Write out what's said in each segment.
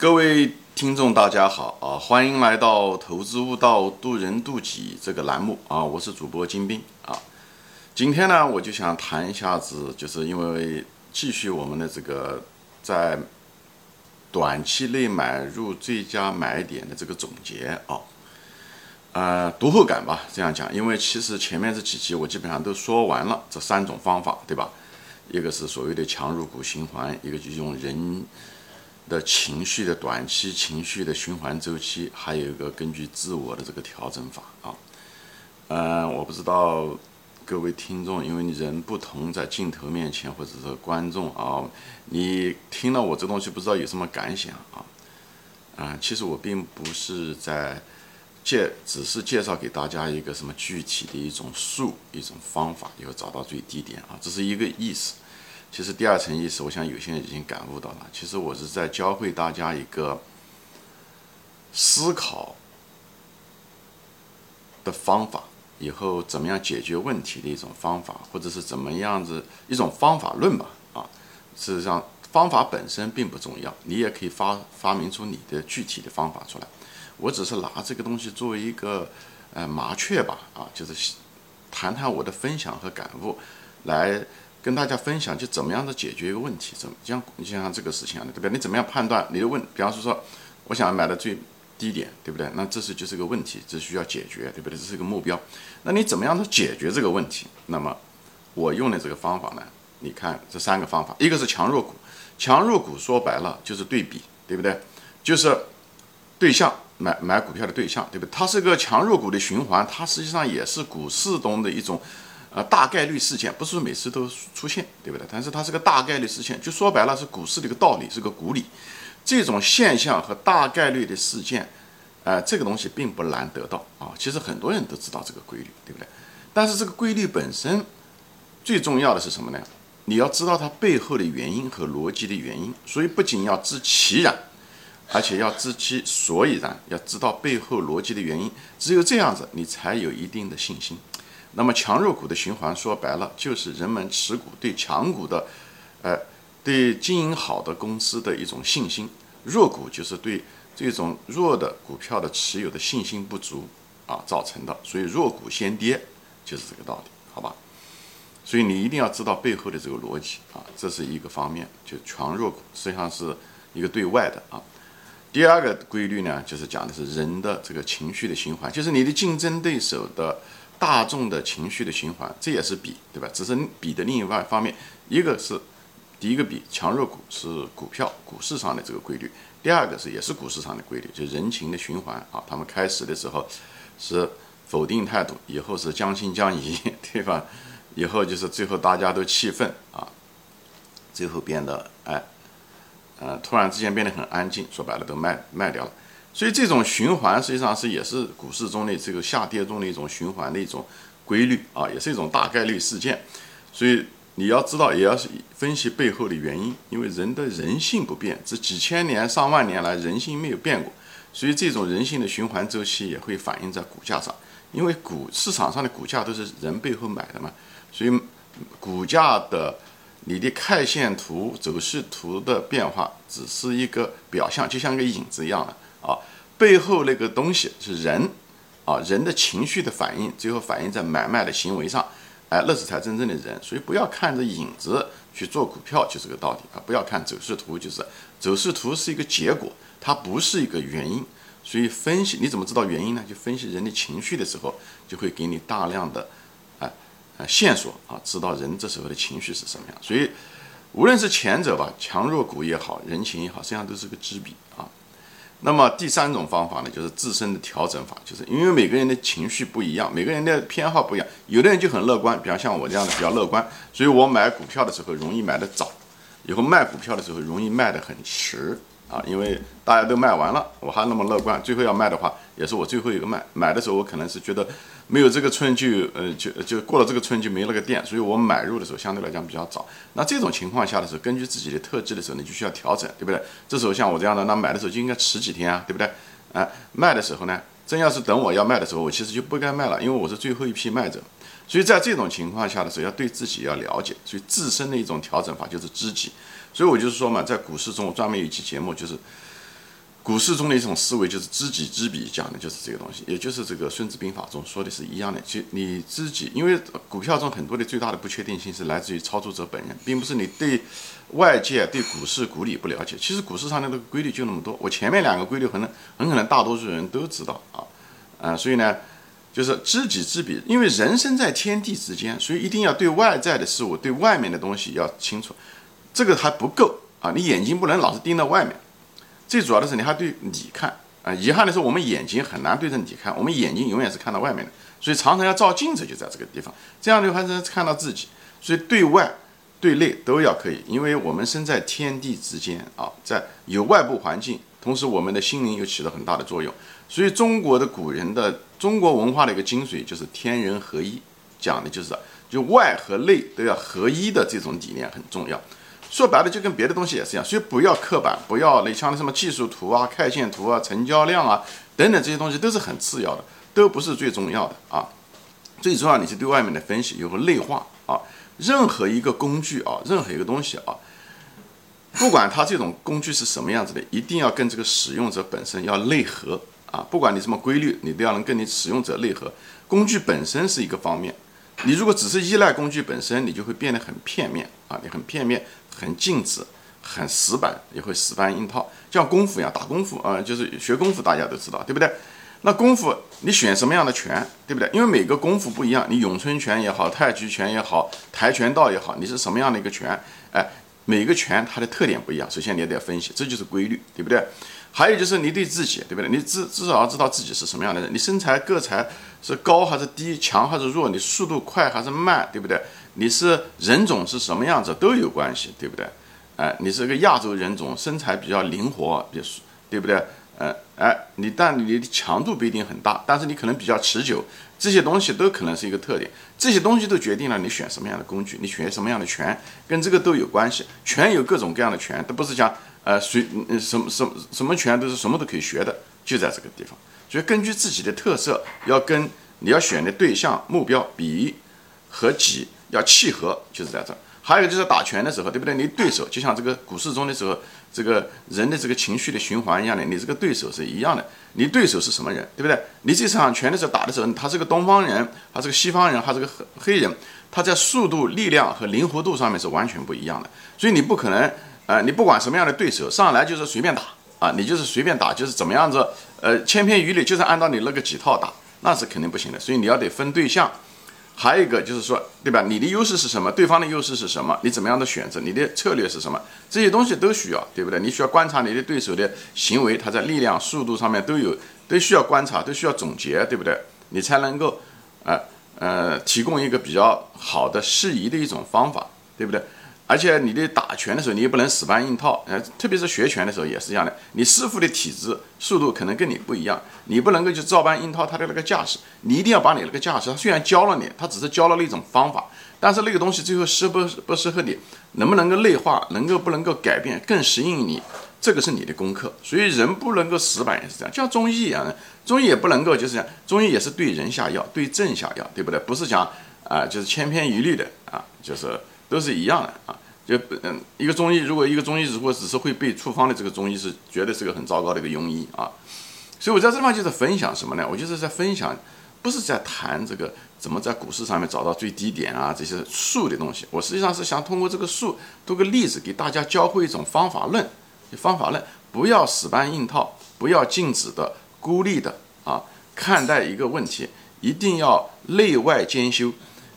各位听众，大家好啊！欢迎来到《投资悟道，渡人渡己》这个栏目啊！我是主播金兵啊。今天呢，我就想谈一下子，就是因为继续我们的这个在短期内买入最佳买点的这个总结啊。呃，读后感吧，这样讲，因为其实前面这几集我基本上都说完了这三种方法，对吧？一个是所谓的强入股循环，一个就用人。的情绪的短期情绪的循环周期，还有一个根据自我的这个调整法啊，嗯，我不知道各位听众，因为你人不同，在镜头面前或者是观众啊，你听了我这东西，不知道有什么感想啊？啊，其实我并不是在介，只是介绍给大家一个什么具体的一种术、一种方法，以后找到最低点啊，这是一个意思。其实第二层意思，我想有些人已经感悟到了。其实我是在教会大家一个思考的方法，以后怎么样解决问题的一种方法，或者是怎么样子一种方法论吧。啊，事实上方法本身并不重要，你也可以发发明出你的具体的方法出来。我只是拿这个东西作为一个呃麻雀吧，啊，就是谈谈我的分享和感悟来。跟大家分享，就怎么样的解决一个问题，怎么像你像这个事情啊，对不对？你怎么样判断你的问？比方说说，我想买的最低点，对不对？那这是就是个问题，这需要解决，对不对？这是个目标。那你怎么样的解决这个问题？那么我用的这个方法呢？你看这三个方法，一个是强弱股，强弱股说白了就是对比，对不对？就是对象买买股票的对象，对不对？它是个强弱股的循环，它实际上也是股市中的一种。呃，大概率事件不是说每次都出现，对不对？但是它是个大概率事件，就说白了是股市的一个道理，是个古理。这种现象和大概率的事件，呃，这个东西并不难得到啊。其实很多人都知道这个规律，对不对？但是这个规律本身最重要的是什么呢？你要知道它背后的原因和逻辑的原因。所以不仅要知其然，而且要知其所以然，要知道背后逻辑的原因。只有这样子，你才有一定的信心。那么强弱股的循环说白了，就是人们持股对强股的，呃，对经营好的公司的一种信心；弱股就是对这种弱的股票的持有的信心不足啊造成的。所以弱股先跌就是这个道理，好吧？所以你一定要知道背后的这个逻辑啊，这是一个方面，就强弱股实际上是一个对外的啊。第二个规律呢，就是讲的是人的这个情绪的循环，就是你的竞争对手的。大众的情绪的循环，这也是比，对吧？只是比的另外一方面，一个是第一个比强弱股是股票股市上的这个规律，第二个是也是股市上的规律，就人情的循环啊。他们开始的时候是否定态度，以后是将信将疑，对吧？以后就是最后大家都气愤啊，最后变得哎，呃，突然之间变得很安静，说白了都卖卖掉了。所以这种循环实际上是也是股市中的这个下跌中的一种循环的一种规律啊，也是一种大概率事件。所以你要知道，也要是分析背后的原因，因为人的人性不变，这几千年上万年来人性没有变过，所以这种人性的循环周期也会反映在股价上。因为股市场上的股价都是人背后买的嘛，所以股价的你的 K 线图走势图的变化只是一个表象，就像个影子一样的。啊，背后那个东西是人，啊，人的情绪的反应，最后反映在买卖的行为上，哎，那是才真正的人。所以不要看着影子去做股票，就这个道理啊。不要看走势图，就是走势图是一个结果，它不是一个原因。所以分析你怎么知道原因呢？就分析人的情绪的时候，就会给你大量的，哎，呃线索啊，知道人这时候的情绪是什么样。所以无论是前者吧，强弱股也好，人情也好，实际上都是个知彼啊。那么第三种方法呢，就是自身的调整法，就是因为每个人的情绪不一样，每个人的偏好不一样，有的人就很乐观，比方像我这样的比较乐观，所以我买股票的时候容易买的早，以后卖股票的时候容易卖的很迟。啊，因为大家都卖完了，我还那么乐观，最后要卖的话，也是我最后一个卖。买的时候我可能是觉得没有这个村就呃就就过了这个村就没那个店，所以我买入的时候相对来讲比较早。那这种情况下的时候，根据自己的特质的时候，你就需要调整，对不对？这时候像我这样的，那买的时候就应该迟几天啊，对不对？啊，卖的时候呢，真要是等我要卖的时候，我其实就不该卖了，因为我是最后一批卖者。所以在这种情况下的时候，要对自己要了解，所以自身的一种调整法就是知己。所以我就是说嘛，在股市中，我专门有一期节目，就是股市中的一种思维就是知己知彼，讲的就是这个东西，也就是这个《孙子兵法》中说的是一样的。就你自己，因为股票中很多的最大的不确定性是来自于操作者本人，并不是你对外界对股市股理不了解。其实股市上的那个规律就那么多，我前面两个规律可能很可能大多数人都知道啊，啊，所以呢，就是知己知彼，因为人生在天地之间，所以一定要对外在的事物、对外面的东西要清楚。这个还不够啊，你眼睛不能老是盯到外面。最主要的是，你还对你看啊？遗憾的是，我们眼睛很难对着你看，我们眼睛永远是看到外面的，所以常常要照镜子，就在这个地方，这样的话才看到自己。所以对外、对内都要可以，因为我们身在天地之间啊，在有外部环境，同时我们的心灵又起了很大的作用。所以中国的古人的中国文化的一个精髓就是天人合一，讲的就是就外和内都要合一的这种理念很重要。说白了就跟别的东西也是一样，所以不要刻板，不要那像什么技术图啊、K 线图啊、成交量啊等等这些东西都是很次要的，都不是最重要的啊。最重要你是对外面的分析有个内化啊。任何一个工具啊，任何一个东西啊，不管它这种工具是什么样子的，一定要跟这个使用者本身要内核啊。不管你什么规律，你都要能跟你使用者内核。工具本身是一个方面，你如果只是依赖工具本身，你就会变得很片面啊，你很片面。很静止，很死板，也会死搬硬套，像功夫一样打功夫啊，就是学功夫，大家都知道，对不对？那功夫你选什么样的拳，对不对？因为每个功夫不一样，你咏春拳也好，太极拳也好，跆拳道也好，你是什么样的一个拳？哎，每个拳它的特点不一样，首先你也得分析，这就是规律，对不对？还有就是你对自己，对不对？你至至少要知道自己是什么样的人，你身材个才是高还是低，强还是弱，你速度快还是慢，对不对？你是人种是什么样子都有关系，对不对？哎，你是个亚洲人种，身材比较灵活，比对不对？呃，哎，你但你的强度不一定很大，但是你可能比较持久，这些东西都可能是一个特点。这些东西都决定了你选什么样的工具，你选什么样的拳，跟这个都有关系。拳有各种各样的拳，都不是讲呃随什么什么什么拳都是什么都可以学的，就在这个地方。所以根据自己的特色，要跟你要选的对象目标比和己。要契合，就是在这。还有就是打拳的时候，对不对？你对手就像这个股市中的时候，这个人的这个情绪的循环一样的，你这个对手是一样的。你对手是什么人，对不对？你这场拳的时候打的时候，他是个东方人，他是个西方人，他是个黑黑人，他在速度、力量和灵活度上面是完全不一样的。所以你不可能，呃，你不管什么样的对手上来就是随便打啊，你就是随便打，就是怎么样子，呃，千篇一律，就是按照你那个几套打，那是肯定不行的。所以你要得分对象。还有一个就是说，对吧？你的优势是什么？对方的优势是什么？你怎么样的选择？你的策略是什么？这些东西都需要，对不对？你需要观察你的对手的行为，他在力量、速度上面都有，都需要观察，都需要总结，对不对？你才能够，呃呃，提供一个比较好的、适宜的一种方法，对不对？而且你的打拳的时候，你也不能死搬硬套，呃，特别是学拳的时候也是一样的。你师傅的体质、速度可能跟你不一样，你不能够去照搬硬套他的那个架势，你一定要把你那个架势。他虽然教了你，他只是教了那种方法，但是那个东西最后适不不适合你，能不能够内化，能够不能够改变，更适应你，这个是你的功课。所以人不能够死板也是这样，像中医一样的，中医也不能够就是讲，中医也是对人下药，对症下药，对不对？不是讲啊，就是千篇一律的啊，就是。都是一样的啊，就嗯，一个中医，如果一个中医如果只是会背处方的这个中医，是绝对是个很糟糕的一个庸医啊。所以我在这地方就是分享什么呢？我就是在分享，不是在谈这个怎么在股市上面找到最低点啊这些术的东西。我实际上是想通过这个术，多个例子给大家教会一种方法论，方法论不要死搬硬套，不要静止的、孤立的啊，看待一个问题，一定要内外兼修。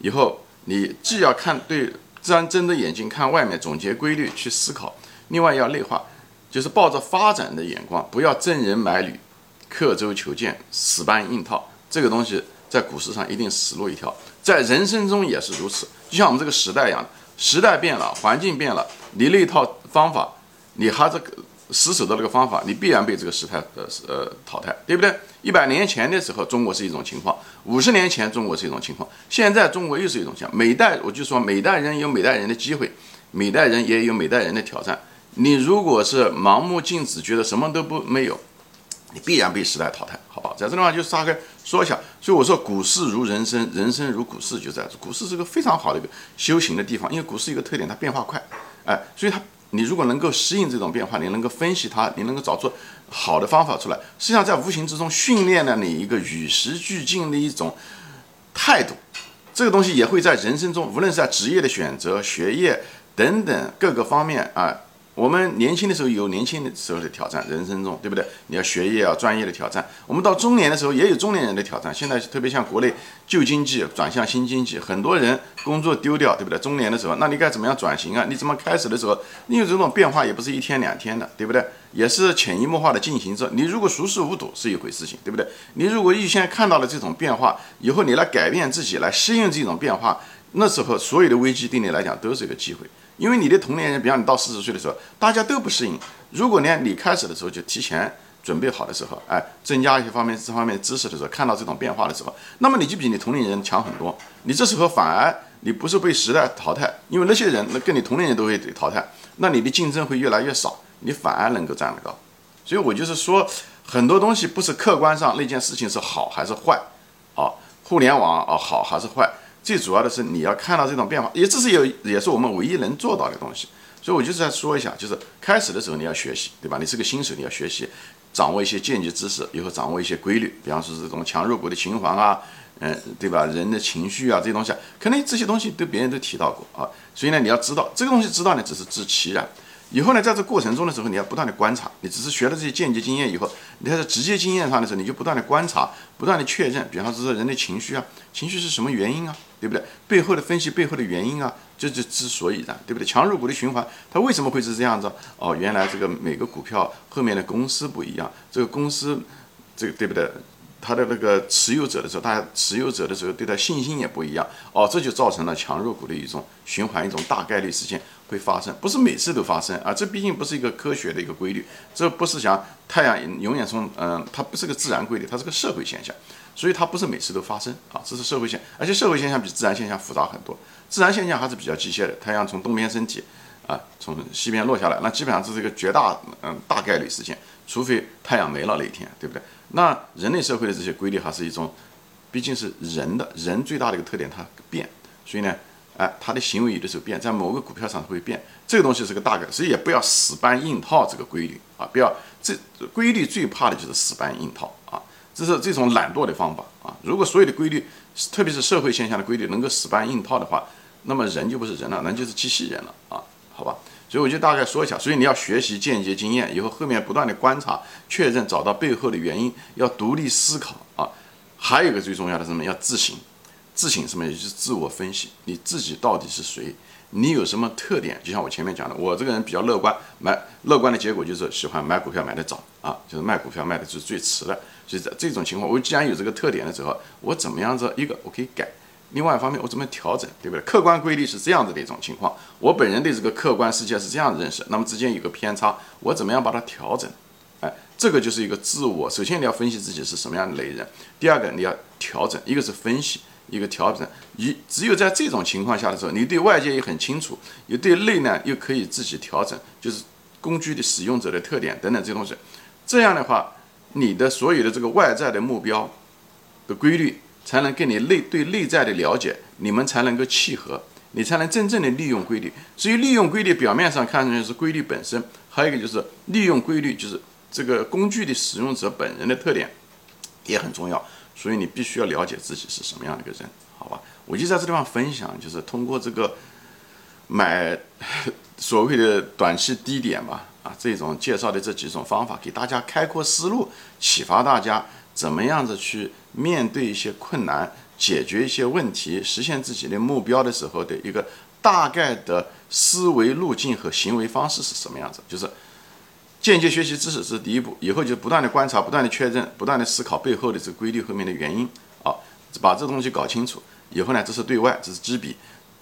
以后你既要看对。自然睁着眼睛看外面，总结规律去思考。另外要内化，就是抱着发展的眼光，不要赠人买履、刻舟求剑、死搬硬套。这个东西在股市上一定死路一条，在人生中也是如此。就像我们这个时代一样，时代变了，环境变了，你那套方法，你还是死守的那个方法，你必然被这个时代呃呃淘汰，对不对？一百年前的时候，中国是一种情况；五十年前，中国是一种情况；现在中国又是一种情况。每代我就说，每代人有每代人的机会，每代人也有每代人的挑战。你如果是盲目静止，觉得什么都不没有，你必然被时代淘汰，好吧？在这地方就大概说一下。所以我说，股市如人生，人生如股市，就在股市是个非常好的一个修行的地方。因为股市一个特点，它变化快，哎，所以它你如果能够适应这种变化，你能够分析它，你能够找出好的方法出来，实际上在无形之中训练了你一个与时俱进的一种态度。这个东西也会在人生中，无论是在职业的选择、学业等等各个方面啊。我们年轻的时候有年轻的时候的挑战，人生中对不对？你要学业啊，专业的挑战。我们到中年的时候也有中年人的挑战。现在特别像国内旧经济转向新经济，很多人工作丢掉，对不对？中年的时候，那你该怎么样转型啊？你怎么开始的时候，因为这种变化也不是一天两天的，对不对？也是潜移默化的进行着。你如果熟视无睹是一回事情，对不对？你如果预先看到了这种变化，以后你来改变自己，来适应这种变化，那时候所有的危机对你来讲都是一个机会。因为你的同龄人，比方你到四十岁的时候，大家都不适应。如果呢，你开始的时候就提前准备好的时候，哎，增加一些方面这方面知识的时候，看到这种变化的时候，那么你就比你同龄人强很多。你这时候反而你不是被时代淘汰，因为那些人那跟你同龄人都会淘汰，那你的竞争会越来越少，你反而能够站得高。所以我就是说，很多东西不是客观上那件事情是好还是坏，啊，互联网啊好还是坏。最主要的是你要看到这种变化，也这是有也是我们唯一能做到的东西。所以我就是在说一下，就是开始的时候你要学习，对吧？你是个新手，你要学习，掌握一些间接知识，以后掌握一些规律，比方说这种强弱股的循环啊，嗯，对吧？人的情绪啊这些东西，可能这些东西对别人都提到过啊。所以呢，你要知道这个东西，知道呢只是知其然。以后呢，在这过程中的时候，你要不断的观察。你只是学了这些间接经验以后，你在直接经验上的时候，你就不断的观察，不断的确认。比方说，人的情绪啊，情绪是什么原因啊？对不对？背后的分析背后的原因啊，这就之所以然，对不对？强弱股的循环，它为什么会是这样子？哦，原来这个每个股票后面的公司不一样，这个公司，这个对不对？它的那个持有者的时候，大家持有者的时候对它信心也不一样。哦，这就造成了强弱股的一种循环，一种大概率事件。会发生，不是每次都发生啊！这毕竟不是一个科学的一个规律，这不是像太阳永远从嗯，它不是个自然规律，它是个社会现象，所以它不是每次都发生啊！这是社会现，而且社会现象比自然现象复杂很多。自然现象还是比较机械的，太阳从东边升起啊，从西边落下来，那基本上这是一个绝大嗯大概率事件，除非太阳没了那一天，对不对？那人类社会的这些规律还是一种，毕竟是人的人最大的一个特点，它变，所以呢。哎，他的行为有的时候变，在某个股票上会变，这个东西是个大概，所以也不要死搬硬套这个规律啊！不要这规律最怕的就是死搬硬套啊！这是这种懒惰的方法啊！如果所有的规律，特别是社会现象的规律能够死搬硬套的话，那么人就不是人了，人就是机器人了啊！好吧，所以我就大概说一下，所以你要学习间接经验，以后后面不断的观察、确认，找到背后的原因，要独立思考啊！还有一个最重要的什么？要自省。自省什么？也就是自我分析，你自己到底是谁？你有什么特点？就像我前面讲的，我这个人比较乐观，买乐观的结果就是喜欢买股票买的早啊，就是卖股票卖的是最迟的。所以在这种情况，我既然有这个特点的时候，我怎么样子？一个我可以改，另外一方面我怎么调整，对不对？客观规律是这样子的一种情况，我本人对这个客观世界是这样认识，那么之间有个偏差，我怎么样把它调整？哎，这个就是一个自我。首先你要分析自己是什么样的类人，第二个你要调整，一个是分析。一个调整，一只有在这种情况下的时候，你对外界也很清楚，也对内呢又可以自己调整，就是工具的使用者的特点等等这些东西。这样的话，你的所有的这个外在的目标的规律，才能跟你内对内在的了解，你们才能够契合，你才能真正的利用规律。所以利用规律，表面上看上去是规律本身，还有一个就是利用规律，就是这个工具的使用者本人的特点也很重要。所以你必须要了解自己是什么样的一个人，好吧？我就在这地方分享，就是通过这个买 所谓的短期低点吧，啊，这种介绍的这几种方法，给大家开阔思路，启发大家怎么样子去面对一些困难，解决一些问题，实现自己的目标的时候的一个大概的思维路径和行为方式是什么样子，就是。间接学习知识是第一步，以后就不断的观察，不断的确认，不断的思考背后的这个规律后面的原因。啊，把这东西搞清楚。以后呢，这是对外，这是知彼，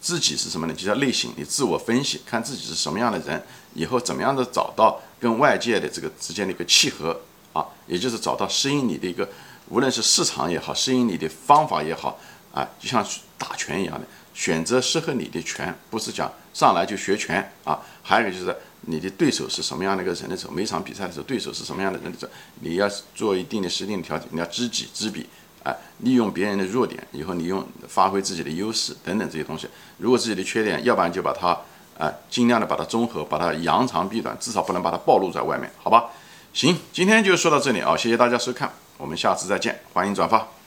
自己是什么呢？就叫内省，你自我分析，看自己是什么样的人，以后怎么样的找到跟外界的这个之间的一个契合。啊，也就是找到适应你的一个，无论是市场也好，适应你的方法也好啊，就像打拳一样的，选择适合你的拳，不是讲上来就学拳啊，还有一个就是。你的对手是什么样的一个人的时候，每场比赛的时候，对手是什么样的人的时候，你要做一定的实定的调整，你要知己知彼，哎，利用别人的弱点，以后你用发挥自己的优势等等这些东西。如果自己的缺点，要不然就把它，啊，尽量的把它综合，把它扬长避短，至少不能把它暴露在外面，好吧？行，今天就说到这里啊，谢谢大家收看，我们下次再见，欢迎转发。